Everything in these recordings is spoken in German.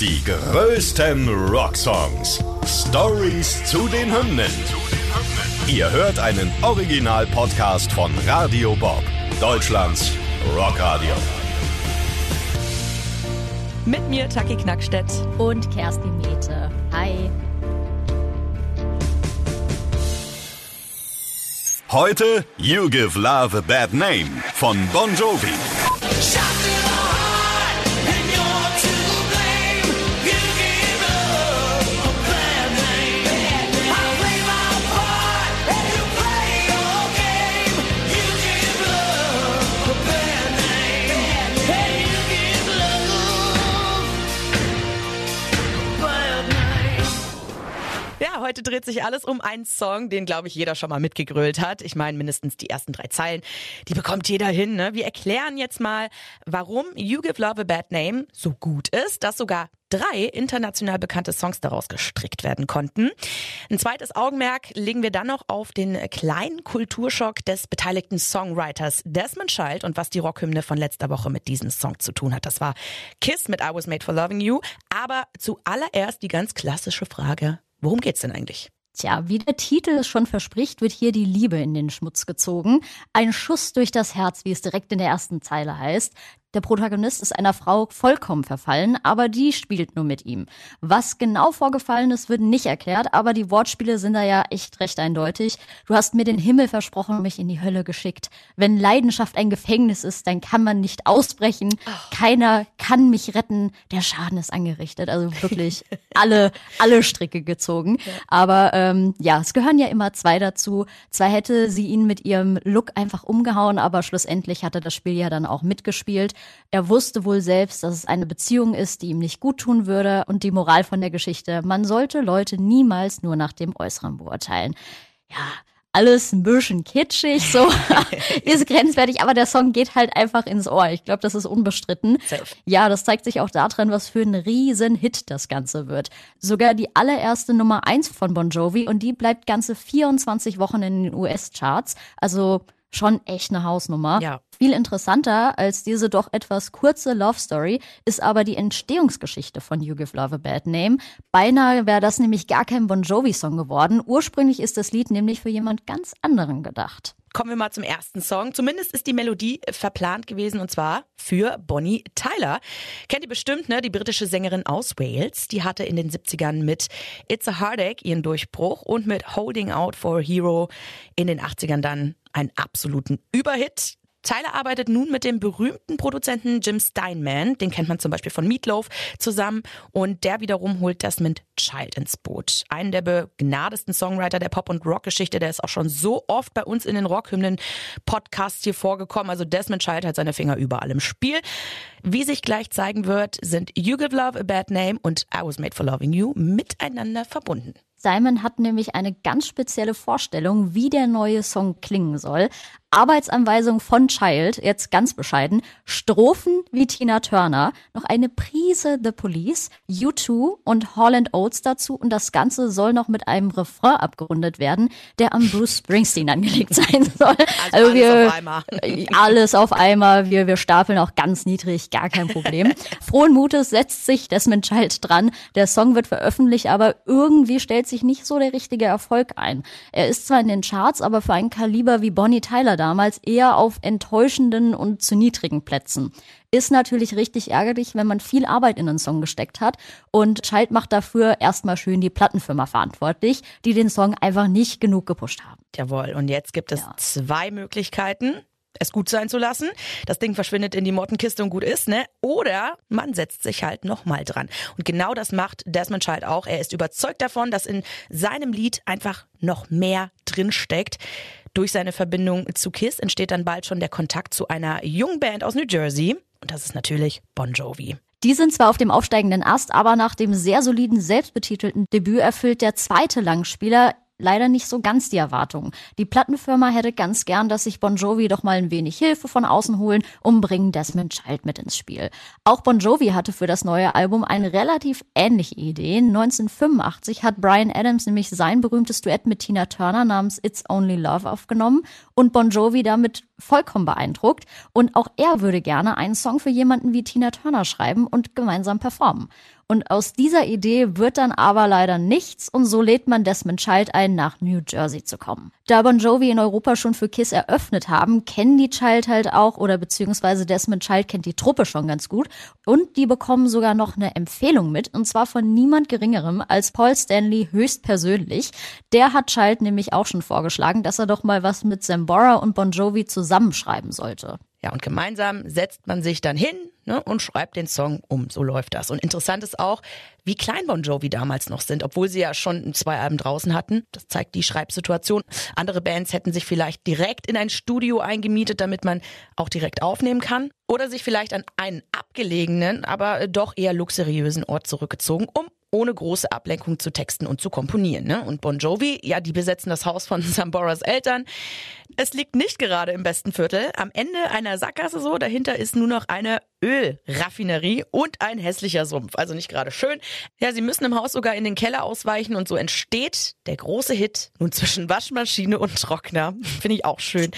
Die größten Rocksongs. Stories zu den Hymnen. Ihr hört einen Original-Podcast von Radio Bob, Deutschlands Rockradio. Mit mir Taki Knackstedt. Und Kerstin Mete. Hi. Heute You Give Love a Bad Name von Bon Jovi. Heute dreht sich alles um einen Song, den, glaube ich, jeder schon mal mitgegrölt hat. Ich meine, mindestens die ersten drei Zeilen, die bekommt jeder hin. Ne? Wir erklären jetzt mal, warum You Give Love a Bad Name so gut ist, dass sogar drei international bekannte Songs daraus gestrickt werden konnten. Ein zweites Augenmerk legen wir dann noch auf den kleinen Kulturschock des beteiligten Songwriters Desmond Child und was die Rockhymne von letzter Woche mit diesem Song zu tun hat. Das war Kiss mit I Was Made for Loving You. Aber zuallererst die ganz klassische Frage, Worum geht's denn eigentlich? Tja, wie der Titel es schon verspricht, wird hier die Liebe in den Schmutz gezogen. Ein Schuss durch das Herz, wie es direkt in der ersten Zeile heißt. Der Protagonist ist einer Frau vollkommen verfallen, aber die spielt nur mit ihm. Was genau vorgefallen ist, wird nicht erklärt, aber die Wortspiele sind da ja echt recht eindeutig. Du hast mir den Himmel versprochen und mich in die Hölle geschickt. Wenn Leidenschaft ein Gefängnis ist, dann kann man nicht ausbrechen. Keiner kann mich retten. Der Schaden ist angerichtet. Also wirklich alle, alle Stricke gezogen. Aber ähm, ja, es gehören ja immer zwei dazu. Zwar hätte sie ihn mit ihrem Look einfach umgehauen, aber schlussendlich hatte das Spiel ja dann auch mitgespielt. Er wusste wohl selbst, dass es eine Beziehung ist, die ihm nicht gut tun würde und die Moral von der Geschichte, man sollte Leute niemals nur nach dem Äußeren beurteilen. Ja, alles ein bisschen kitschig, so ist grenzwertig, aber der Song geht halt einfach ins Ohr. Ich glaube, das ist unbestritten. Safe. Ja, das zeigt sich auch daran, was für ein riesen Hit das Ganze wird. Sogar die allererste Nummer eins von Bon Jovi und die bleibt ganze 24 Wochen in den US-Charts. Also schon echt eine Hausnummer. Ja. Viel interessanter als diese doch etwas kurze Love Story ist aber die Entstehungsgeschichte von You Give Love a Bad Name. Beinahe wäre das nämlich gar kein Bon Jovi-Song geworden. Ursprünglich ist das Lied nämlich für jemand ganz anderen gedacht. Kommen wir mal zum ersten Song. Zumindest ist die Melodie verplant gewesen und zwar für Bonnie Tyler. Kennt ihr bestimmt, ne? Die britische Sängerin aus Wales. Die hatte in den 70ern mit It's a Heartache ihren Durchbruch und mit Holding Out for a Hero in den 80ern dann einen absoluten Überhit. Tyler arbeitet nun mit dem berühmten Produzenten Jim Steinman, den kennt man zum Beispiel von Meatloaf, zusammen und der wiederum holt Desmond Child ins Boot. Einen der begnadesten Songwriter der Pop- und Rockgeschichte, der ist auch schon so oft bei uns in den Rockhymnen-Podcasts hier vorgekommen. Also Desmond Child hat seine Finger überall im Spiel. Wie sich gleich zeigen wird, sind You Give Love a Bad Name und I Was Made for Loving You miteinander verbunden. Simon hat nämlich eine ganz spezielle Vorstellung, wie der neue Song klingen soll. Arbeitsanweisung von Child, jetzt ganz bescheiden, Strophen wie Tina Turner, noch eine Prise The Police, U2 und Holland Oates dazu und das Ganze soll noch mit einem Refrain abgerundet werden, der am Bruce Springsteen angelegt sein soll. Also alles auf einmal. alles auf einmal, wir, wir stapeln auch ganz niedrig, gar kein Problem. Frohen Mutes setzt sich Desmond Child dran, der Song wird veröffentlicht, aber irgendwie stellt sich nicht so der richtige Erfolg ein. Er ist zwar in den Charts, aber für ein Kaliber wie Bonnie Tyler damals eher auf enttäuschenden und zu niedrigen Plätzen. Ist natürlich richtig ärgerlich, wenn man viel Arbeit in einen Song gesteckt hat. Und Child macht dafür erstmal schön die Plattenfirma verantwortlich, die den Song einfach nicht genug gepusht haben. Jawohl, und jetzt gibt es Ja. zwei Möglichkeiten. Es gut sein zu lassen, das Ding verschwindet in die Mottenkiste und gut ist, ne? Oder man setzt sich halt nochmal dran. Und genau das macht Desmond Child auch. Er ist überzeugt davon, dass in seinem Lied einfach noch mehr drinsteckt. Durch seine Verbindung zu Kiss entsteht dann bald schon der Kontakt zu einer jungen Band aus New Jersey. Und das ist natürlich Bon Jovi. Die sind zwar auf dem aufsteigenden Ast, aber nach dem sehr soliden, selbstbetitelten Debüt erfüllt der zweite Langspieler leider nicht so ganz die Erwartungen. Die Plattenfirma hätte ganz gern, dass sich Bon Jovi doch mal ein wenig Hilfe von außen holen und bringen Desmond Child mit ins Spiel. Auch Bon Jovi hatte für das neue Album eine relativ ähnliche Idee. 1985 hat Brian Adams nämlich sein berühmtes Duett mit Tina Turner namens It's Only Love aufgenommen und Bon Jovi damit vollkommen beeindruckt und auch er würde gerne einen Song für jemanden wie Tina Turner schreiben und gemeinsam performen. Und aus dieser Idee wird dann aber leider nichts und so lädt man Desmond Child ein, nach New Jersey zu kommen. Da Bon Jovi in Europa schon für Kiss eröffnet haben, kennen die Child halt auch oder beziehungsweise Desmond Child kennt die Truppe schon ganz gut und die bekommen sogar noch eine Empfehlung mit und zwar von niemand geringerem als Paul Stanley höchstpersönlich. Der hat Child nämlich auch schon vorgeschlagen, dass er doch mal was mit Zambora und Bon Jovi zusammenschreiben sollte. Ja, und gemeinsam setzt man sich dann hin ne, und schreibt den Song um. So läuft das. Und interessant ist auch, wie klein Bon Jovi damals noch sind, obwohl sie ja schon zwei Alben draußen hatten. Das zeigt die Schreibsituation. Andere Bands hätten sich vielleicht direkt in ein Studio eingemietet, damit man auch direkt aufnehmen kann. Oder sich vielleicht an einen abgelegenen, aber doch eher luxuriösen Ort zurückgezogen, um ohne große Ablenkung zu texten und zu komponieren. Ne? Und Bon Jovi, ja, die besetzen das Haus von Samboras Eltern. Es liegt nicht gerade im besten Viertel. Am Ende einer Sackgasse so, dahinter ist nur noch eine Ölraffinerie und ein hässlicher Sumpf. Also nicht gerade schön. Ja, sie müssen im Haus sogar in den Keller ausweichen und so entsteht der große Hit nun zwischen Waschmaschine und Trockner. Finde ich auch schön.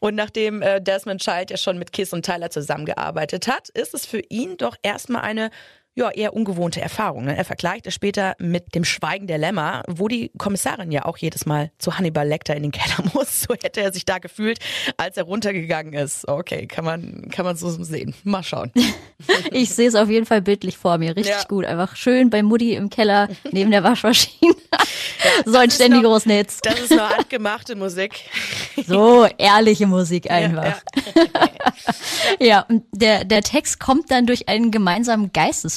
Und nachdem äh, Desmond Child ja schon mit Kiss und Tyler zusammengearbeitet hat, ist es für ihn doch erstmal eine ja, eher ungewohnte Erfahrung. Ne? Er vergleicht es später mit dem Schweigen der Lämmer, wo die Kommissarin ja auch jedes Mal zu Hannibal Lecter in den Keller muss. So hätte er sich da gefühlt, als er runtergegangen ist. Okay, kann man, kann man so sehen. Mal schauen. ich sehe es auf jeden Fall bildlich vor mir. Richtig ja. gut. Einfach schön bei Mutti im Keller neben der Waschmaschine. So ein ständig großen Hits. Das ist nur handgemachte Musik. So ehrliche Musik einfach. Ja, ja. ja, und der, der Text kommt dann durch einen gemeinsamen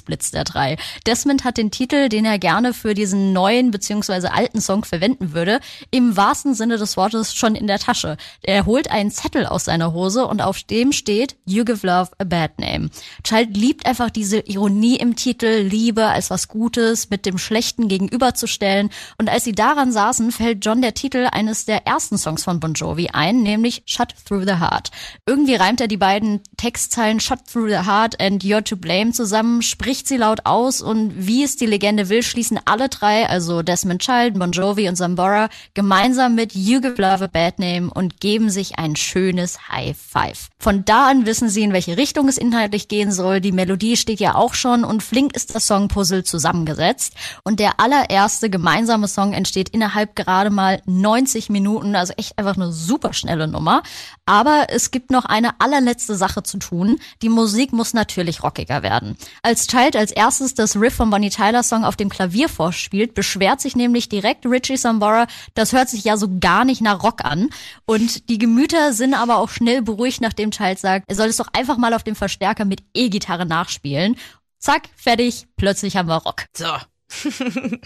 Geistesblitz der drei. Desmond hat den Titel, den er gerne für diesen neuen bzw. alten Song verwenden würde, im wahrsten Sinne des Wortes schon in der Tasche. Er holt einen Zettel aus seiner Hose und auf dem steht You give love a bad name. Child liebt einfach diese Ironie im Titel, Liebe als was Gutes mit dem Schlechten gegenüberzustellen und als sie daran saßen, fällt John der Titel eines der ersten Songs von Bon Jovi ein, nämlich Shut Through the Heart. Irgendwie reimt er die beiden Textzeilen Shut Through the Heart and You're to Blame zusammen, spricht sie laut aus und wie es die Legende will, schließen alle drei, also Desmond Child, Bon Jovi und Zambora, gemeinsam mit You Give Love a Bad Name und geben sich ein schönes High Five. Von da an wissen sie, in welche Richtung es inhaltlich gehen soll. Die Melodie steht ja auch schon und flink ist das Songpuzzle zusammengesetzt. Und der allererste gemeinsame Song entsteht innerhalb gerade mal 90 Minuten, also echt einfach eine super schnelle Nummer. Aber es gibt noch eine allerletzte Sache zu tun. Die Musik muss natürlich rockiger werden. Als Child als erstes das Riff vom Bonnie Tyler Song auf dem Klavier vorspielt, beschwert sich nämlich direkt Richie Sambora, das hört sich ja so gar nicht nach Rock an. Und die Gemüter sind aber auch schnell beruhigt, nachdem Child sagt, er soll es doch einfach mal auf dem Verstärker mit E-Gitarre nachspielen. Zack, fertig, plötzlich haben wir Rock. So,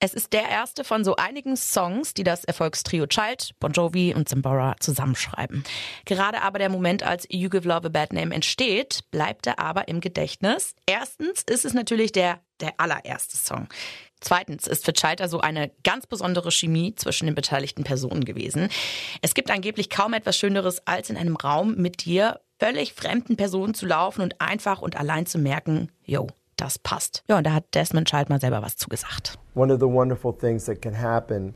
es ist der erste von so einigen Songs, die das Erfolgstrio Child, Bon Jovi und Zimbora zusammenschreiben. Gerade aber der Moment, als You Give Love a Bad Name entsteht, bleibt er aber im Gedächtnis. Erstens ist es natürlich der, der allererste Song. Zweitens ist für Schalter so eine ganz besondere Chemie zwischen den beteiligten Personen gewesen. Es gibt angeblich kaum etwas Schöneres, als in einem Raum mit dir völlig fremden Personen zu laufen und einfach und allein zu merken, yo, das passt. Ja, und da hat Desmond Child mal selber was zugesagt. One of the wonderful things that can happen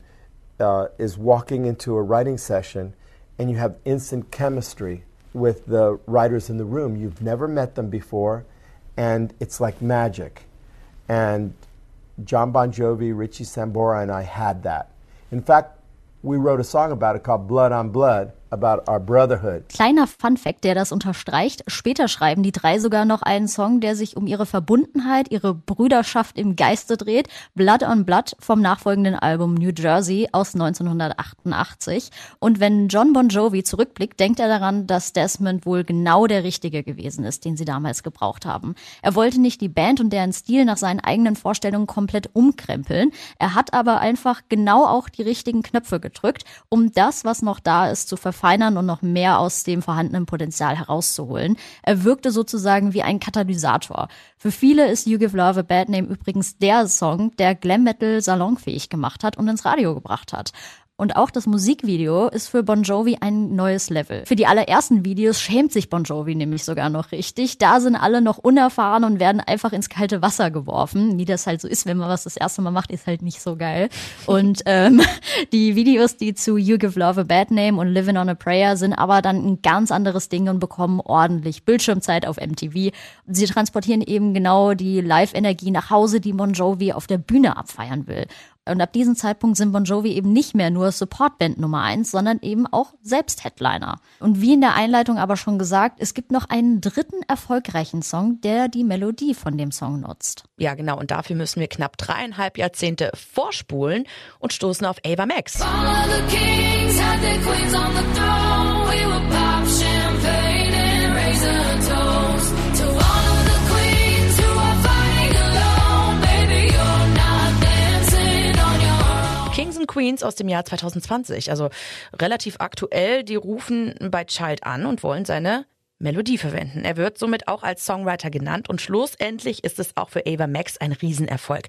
uh, is walking into a writing session and you have instant chemistry with the writers in the room. You've never met them before and it's like magic. And John Bon Jovi, Richie Sambora, and I had that. In fact, we wrote a song about it called Blood on Blood. Kleiner Funfact, der das unterstreicht. Später schreiben die drei sogar noch einen Song, der sich um ihre Verbundenheit, ihre Brüderschaft im Geiste dreht. Blood on Blood vom nachfolgenden Album New Jersey aus 1988. Und wenn John Bon Jovi zurückblickt, denkt er daran, dass Desmond wohl genau der Richtige gewesen ist, den sie damals gebraucht haben. Er wollte nicht die Band und deren Stil nach seinen eigenen Vorstellungen komplett umkrempeln. Er hat aber einfach genau auch die richtigen Knöpfe gedrückt, um das, was noch da ist, zu verfolgen verfeinern und noch mehr aus dem vorhandenen Potenzial herauszuholen. Er wirkte sozusagen wie ein Katalysator. Für viele ist You Give Love a Bad Name übrigens der Song, der Glam Metal salonfähig gemacht hat und ins Radio gebracht hat. Und auch das Musikvideo ist für Bon Jovi ein neues Level. Für die allerersten Videos schämt sich Bon Jovi nämlich sogar noch richtig. Da sind alle noch unerfahren und werden einfach ins kalte Wasser geworfen. Wie das halt so ist, wenn man was das erste Mal macht, ist halt nicht so geil. Und ähm, die Videos, die zu You Give Love a Bad Name und Living on a Prayer sind aber dann ein ganz anderes Ding und bekommen ordentlich Bildschirmzeit auf MTV. Sie transportieren eben genau die Live-Energie nach Hause, die Bon Jovi auf der Bühne abfeiern will. Und ab diesem Zeitpunkt sind Bon Jovi eben nicht mehr nur Supportband Nummer eins, sondern eben auch selbst Headliner. Und wie in der Einleitung aber schon gesagt, es gibt noch einen dritten erfolgreichen Song, der die Melodie von dem Song nutzt. Ja, genau. Und dafür müssen wir knapp dreieinhalb Jahrzehnte vorspulen und stoßen auf Ava Max. All Queens aus dem Jahr 2020, also relativ aktuell. Die rufen bei Child an und wollen seine Melodie verwenden. Er wird somit auch als Songwriter genannt und schlussendlich ist es auch für Ava Max ein Riesenerfolg.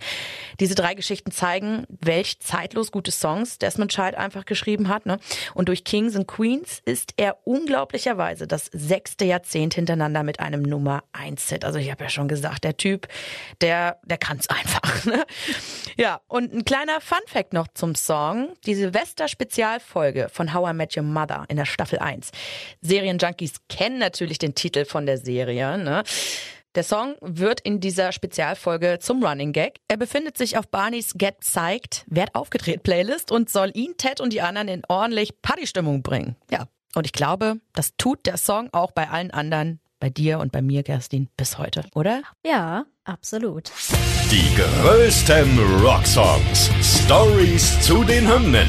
Diese drei Geschichten zeigen, welch zeitlos gute Songs Desmond Child einfach geschrieben hat. Ne? Und durch Kings and Queens ist er unglaublicherweise das sechste Jahrzehnt hintereinander mit einem Nummer 1 Hit. Also ich habe ja schon gesagt, der Typ, der, der kann's einfach. Ne? Ja, und ein kleiner Fun Fact noch zum Song. Die Silvester-Spezialfolge von How I Met Your Mother in der Staffel 1. Serienjunkies kennen natürlich den Titel von der Serie. Ne? Der Song wird in dieser Spezialfolge zum Running Gag. Er befindet sich auf Barneys Get Psyched, Werd aufgedreht Playlist und soll ihn, Ted und die anderen in ordentlich Partystimmung bringen. Ja. Und ich glaube, das tut der Song auch bei allen anderen, bei dir und bei mir, Kerstin, bis heute, oder? Ja, absolut. Die größten Rocksongs. Stories zu den Hymnen.